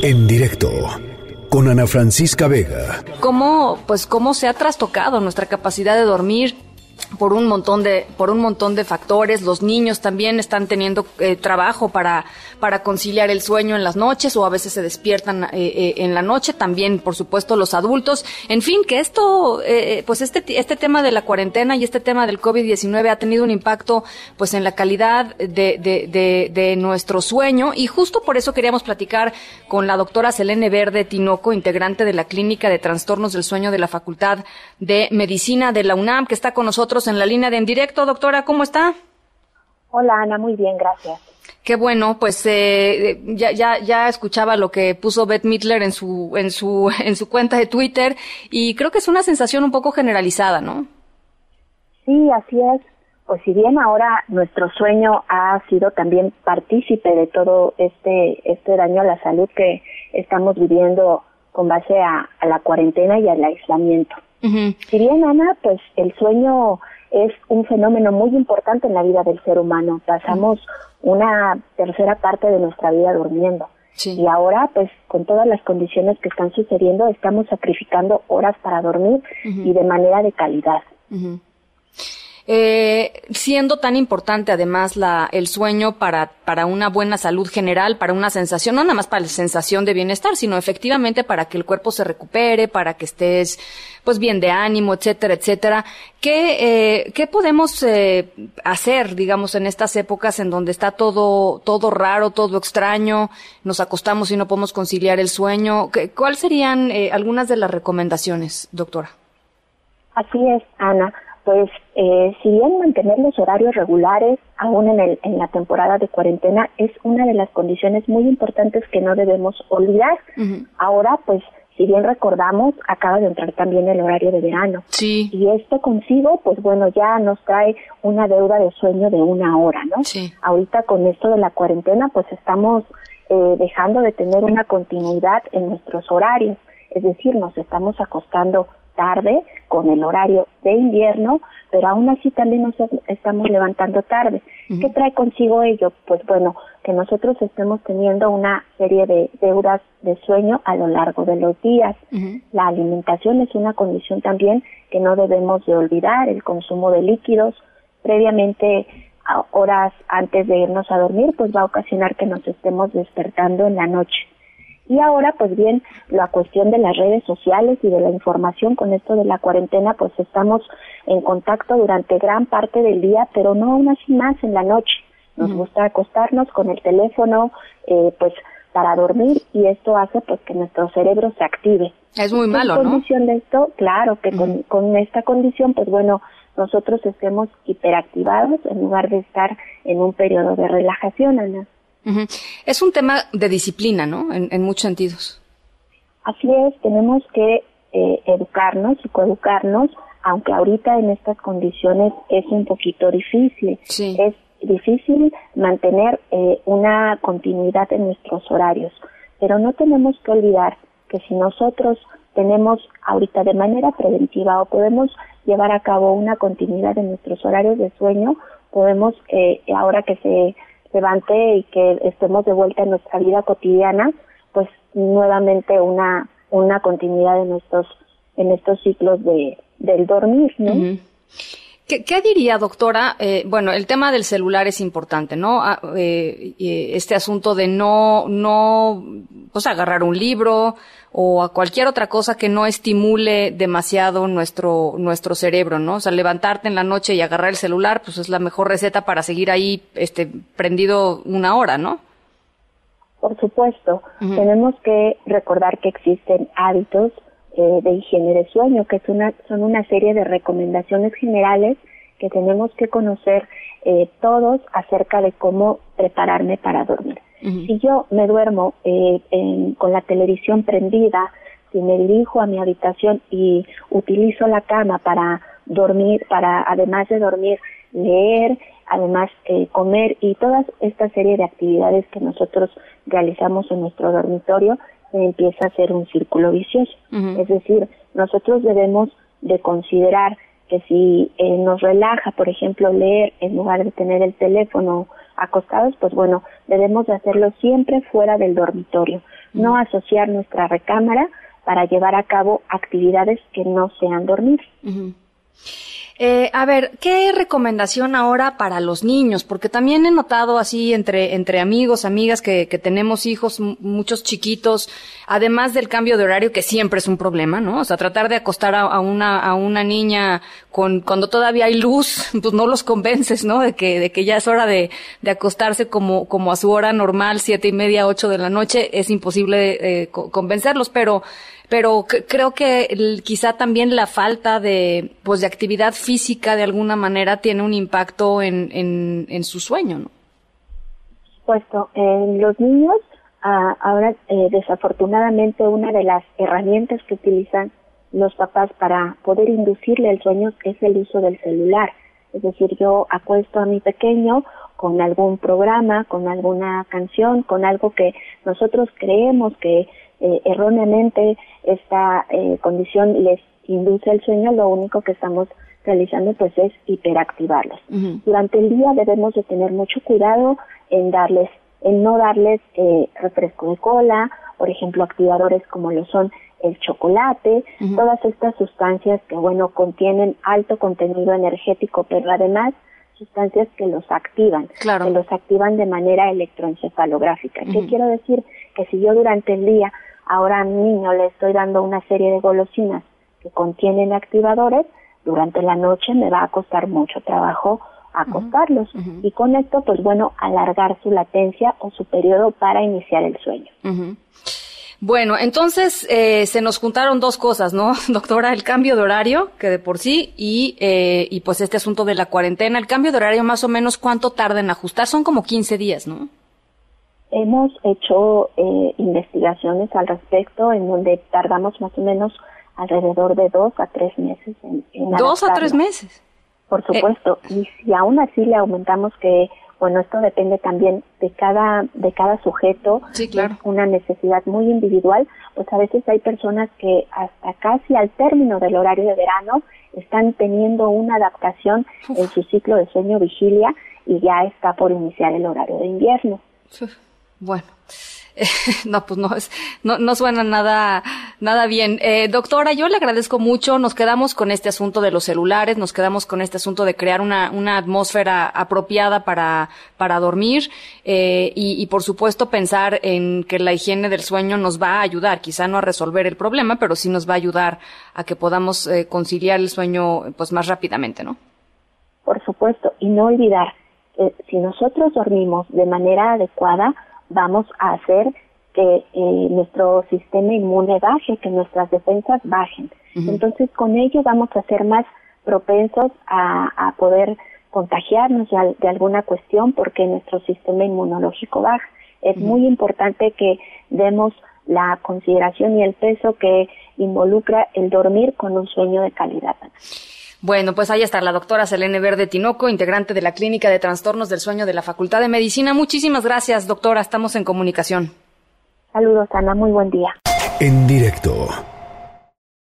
En directo con Ana Francisca Vega. ¿Cómo, pues, cómo se ha trastocado nuestra capacidad de dormir? Por un montón de por un montón de factores. Los niños también están teniendo eh, trabajo para para conciliar el sueño en las noches o a veces se despiertan eh, eh, en la noche. También por supuesto los adultos. En fin que esto pues este este tema de la cuarentena y este tema del covid 19 ha tenido un impacto pues en la calidad de, de, de, nuestro sueño. Y justo por eso queríamos platicar con la doctora Selene Verde Tinoco integrante de la clínica de trastornos del sueño de la Facultad de Medicina de la UNAM que está con nosotros en la línea de en directo. Doctora, ¿cómo está? Hola, Ana, muy bien, gracias. Qué bueno, pues eh, ya, ya, ya escuchaba lo que puso Beth Midler en su, en, su, en su cuenta de Twitter y creo que es una sensación un poco generalizada, ¿no? Sí, así es. Pues si bien ahora nuestro sueño ha sido también partícipe de todo este, este daño a la salud que estamos viviendo con base a la cuarentena y al aislamiento. Si bien, Ana, pues el sueño es un fenómeno muy importante en la vida del ser humano. Pasamos una tercera parte de nuestra vida durmiendo. Y ahora, pues con todas las condiciones que están sucediendo, estamos sacrificando horas para dormir y de manera de calidad. Eh, siendo tan importante además la, el sueño para, para una buena salud general, para una sensación, no nada más para la sensación de bienestar, sino efectivamente para que el cuerpo se recupere, para que estés pues bien de ánimo, etcétera, etcétera. ¿Qué, eh, qué podemos eh, hacer, digamos, en estas épocas en donde está todo, todo raro, todo extraño, nos acostamos y no podemos conciliar el sueño? ¿Cuáles serían eh, algunas de las recomendaciones, doctora? Así es, Ana pues eh, si bien mantener los horarios regulares aún en, el, en la temporada de cuarentena es una de las condiciones muy importantes que no debemos olvidar. Ahora, pues, si bien recordamos, acaba de entrar también el horario de verano. Sí. Y esto consigo, pues bueno, ya nos trae una deuda de sueño de una hora, ¿no? Sí. Ahorita con esto de la cuarentena, pues estamos eh, dejando de tener una continuidad en nuestros horarios. Es decir, nos estamos acostando tarde con el horario de invierno, pero aún así también nos estamos levantando tarde. ¿Qué trae consigo ello? Pues bueno, que nosotros estemos teniendo una serie de deudas de sueño a lo largo de los días. La alimentación es una condición también que no debemos de olvidar, el consumo de líquidos previamente horas antes de irnos a dormir, pues va a ocasionar que nos estemos despertando en la noche. Y ahora, pues bien, la cuestión de las redes sociales y de la información con esto de la cuarentena, pues estamos en contacto durante gran parte del día, pero no aún así más en la noche. Nos gusta acostarnos con el teléfono, eh, pues para dormir y esto hace pues que nuestro cerebro se active. Es muy malo, ¿no? condición de esto, claro que con, con esta condición, pues bueno, nosotros estemos hiperactivados en lugar de estar en un periodo de relajación, Ana. Es un tema de disciplina, ¿no? En, muchos sentidos. Así es, tenemos que eh, educarnos, psicoeducarnos, aunque ahorita en estas condiciones es un poquito difícil. Es difícil mantener eh, una continuidad en nuestros horarios, pero no tenemos que olvidar que si nosotros tenemos ahorita de manera preventiva o podemos llevar a cabo una continuidad en nuestros horarios de sueño, podemos, eh, ahora que se levante y que estemos de vuelta en nuestra vida cotidiana, pues nuevamente una, una continuidad en estos, en estos ciclos de, del dormir, ¿no? ¿Qué, diría, doctora? Eh, bueno, el tema del celular es importante, ¿no? Ah, eh, este asunto de no, no, pues agarrar un libro o a cualquier otra cosa que no estimule demasiado nuestro, nuestro cerebro, ¿no? O sea, levantarte en la noche y agarrar el celular, pues es la mejor receta para seguir ahí, este, prendido una hora, ¿no? Por supuesto. Tenemos que recordar que existen hábitos eh, de higiene de sueño, que es una, son una serie de recomendaciones generales que tenemos que conocer eh, todos acerca de cómo prepararme para dormir. Si yo me duermo eh, con la televisión prendida, si me dirijo a mi habitación y utilizo la cama para dormir, para además de dormir, leer, además comer y toda esta serie de actividades que nosotros realizamos en nuestro dormitorio, empieza a ser un círculo vicioso. Es decir, nosotros debemos de considerar que si eh, nos relaja, por ejemplo, leer en lugar de tener el teléfono acostados, pues bueno, debemos de hacerlo siempre fuera del dormitorio, no asociar nuestra recámara para llevar a cabo actividades que no sean dormir. Eh, a ver, ¿qué recomendación ahora para los niños? Porque también he notado así entre, entre amigos, amigas que, tenemos hijos, muchos chiquitos, además del cambio de horario, que siempre es un problema, ¿no? O sea, tratar de acostar a, una, a una niña con, cuando todavía hay luz, pues no los convences, ¿no? De que, de que ya es hora de, de acostarse como, como a su hora normal, siete y media, ocho de la noche, es imposible eh, convencerlos, pero pero creo que quizá también la falta de, pues, de actividad física de alguna manera tiene un impacto en, en, su sueño, ¿no? Puesto, en los niños, ah, ahora eh, desafortunadamente una de las herramientas que utilizan los papás para poder inducirle el sueño es el uso del celular. Es decir, yo acuesto a mi pequeño con algún programa, con alguna canción, con algo que nosotros creemos que eh, erróneamente esta eh, condición les induce el sueño, lo único que estamos realizando pues es hiperactivarlos. Durante el día debemos de tener mucho cuidado en darles, en no darles eh, refresco de cola, por ejemplo activadores como lo son el chocolate, todas estas sustancias que bueno contienen alto contenido energético, pero además sustancias que los activan, que los activan de manera electroencefalográfica. ¿Qué quiero decir? Que si yo durante el día ahora a mi niño le estoy dando una serie de golosinas que contienen activadores, durante la noche me va a costar mucho trabajo acostarlos y con esto pues bueno alargar su latencia o su periodo para iniciar el sueño. Bueno, entonces eh, se nos juntaron dos cosas, ¿no, doctora? El cambio de horario, que de por sí, y, eh, y pues este asunto de la cuarentena. El cambio de horario más o menos, ¿cuánto tarda en ajustar? Son como 15 días, ¿no? Hemos hecho eh, investigaciones al respecto en donde tardamos más o menos alrededor de dos a tres meses en, en ¿Dos a tres meses? Por eh, supuesto. y si aún así le aumentamos que, bueno, esto depende también de cada, de cada sujeto. Sí, claro. Es una necesidad muy individual. Pues a veces hay personas que hasta casi al término del horario de verano están teniendo una adaptación en su ciclo de sueño vigilia y ya está por iniciar el horario de invierno. Bueno, no, pues no, es, no, no suena nada, nada bien. Eh, doctora, yo le agradezco mucho. Nos quedamos con este asunto de los celulares, nos quedamos con este asunto de crear una, una atmósfera apropiada para, para dormir eh, y, y, por supuesto, pensar en que la higiene del sueño nos va a ayudar, quizá no a resolver el problema, pero sí nos va a ayudar a que podamos eh, conciliar el sueño pues más rápidamente, ¿no? Por supuesto, y no olvidar que si nosotros dormimos de manera adecuada, vamos a hacer que eh, nuestro sistema inmune baje, que nuestras defensas bajen. Entonces, con ello vamos a ser más propensos a, poder contagiarnos de, alguna cuestión porque nuestro sistema inmunológico baja. Es muy importante que demos la consideración y el peso que involucra el dormir con un sueño de calidad. Bueno, pues ahí está la doctora Selene Verde Tinoco, integrante de la Clínica de Trastornos del Sueño de la Facultad de Medicina. Muchísimas gracias, doctora. Estamos en comunicación. Saludos, Ana. Muy buen día. En directo